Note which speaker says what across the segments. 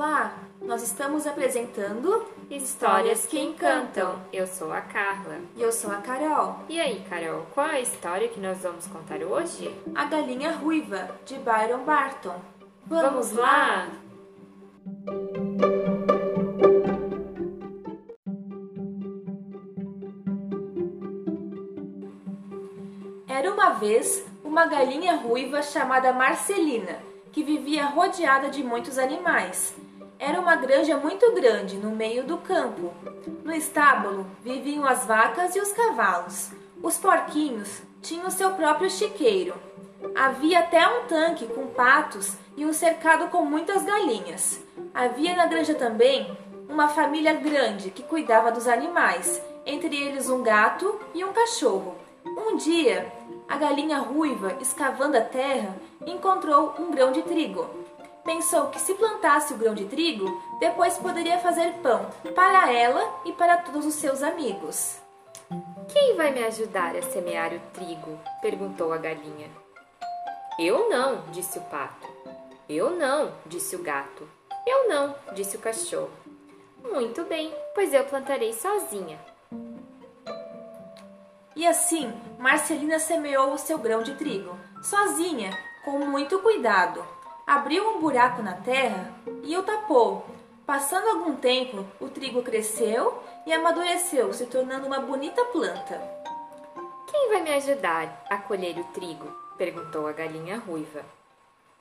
Speaker 1: Olá, nós estamos apresentando
Speaker 2: Histórias que Encantam. Eu sou a Carla.
Speaker 1: e eu sou a Carol,
Speaker 2: E aí, Carol, qual é a história que nós vamos contar hoje?
Speaker 1: a galinha ruiva de Byron Barton.
Speaker 2: Vamos lá?
Speaker 1: Era uma vez uma galinha ruiva chamada Marcelina, que vivia rodeada de muitos animais. Era uma granja muito grande no meio do campo. No estábulo viviam as vacas e os cavalos. Os porquinhos tinham seu próprio chiqueiro. Havia até um tanque com patos e um cercado com muitas galinhas. Havia na granja também uma família grande que cuidava dos animais, entre eles um gato e um cachorro. Um dia, a galinha ruiva, escavando a terra, encontrou um grão de trigo. Pensou que se plantasse o grão de trigo, depois poderia fazer pão para ela e para todos os seus amigos.
Speaker 2: Quem vai me ajudar a semear o trigo? perguntou a galinha. Eu não, disse o pato. Eu não, disse o gato. Eu não, disse o cachorro. Muito bem, pois eu plantarei sozinha.
Speaker 1: E assim, Marcelina semeou o seu grão de trigo, sozinha, com muito cuidado. Abriu um buraco na terra e o tapou. Passando algum tempo, o trigo cresceu e amadureceu, se tornando uma bonita planta.
Speaker 2: Quem vai me ajudar a colher o trigo? perguntou a galinha ruiva.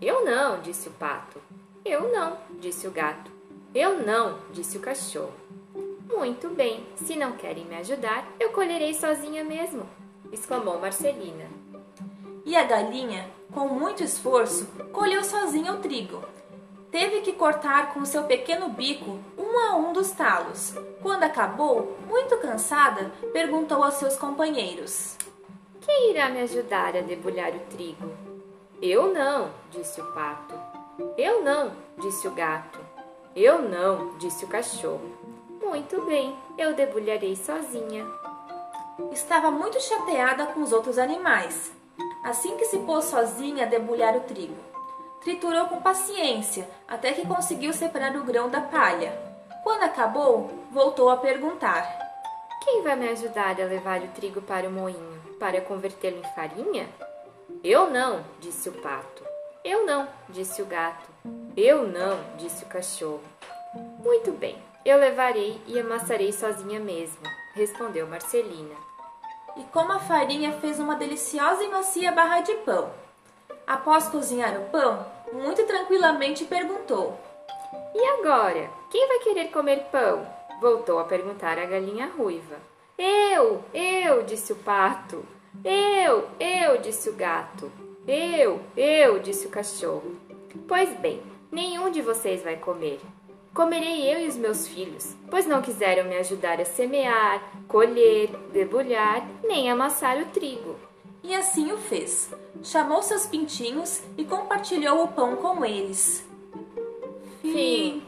Speaker 2: Eu não, disse o pato. Eu não, disse o gato. Eu não, disse o cachorro. Muito bem, se não querem me ajudar, eu colherei sozinha mesmo, exclamou Marcelina.
Speaker 1: E a galinha, com muito esforço, colheu sozinha o trigo. Teve que cortar com seu pequeno bico um a um dos talos. Quando acabou, muito cansada, perguntou aos seus companheiros:
Speaker 2: Quem irá me ajudar a debulhar o trigo? Eu não, disse o pato. Eu não, disse o gato. Eu não, disse o cachorro. Muito bem, eu debulharei sozinha.
Speaker 1: Estava muito chateada com os outros animais. Assim que se pôs sozinha a debulhar o trigo, triturou com paciência até que conseguiu separar o grão da palha. Quando acabou, voltou a perguntar:
Speaker 2: Quem vai me ajudar a levar o trigo para o moinho, para convertê-lo em farinha? Eu não, disse o pato. Eu não, disse o gato. Eu não, disse o cachorro. Muito bem, eu levarei e amassarei sozinha mesmo, respondeu Marcelina.
Speaker 1: E como a farinha fez uma deliciosa e macia barra de pão. Após cozinhar o pão, muito tranquilamente perguntou:
Speaker 2: E agora, quem vai querer comer pão? Voltou a perguntar a galinha ruiva. Eu, eu, disse o pato. Eu, eu, disse o gato. Eu, eu, disse o cachorro. Pois bem, nenhum de vocês vai comer. Comerei eu e os meus filhos, pois não quiseram me ajudar a semear, colher, debulhar, nem amassar o trigo.
Speaker 1: E assim o fez. Chamou seus pintinhos e compartilhou o pão com eles.
Speaker 2: Fim.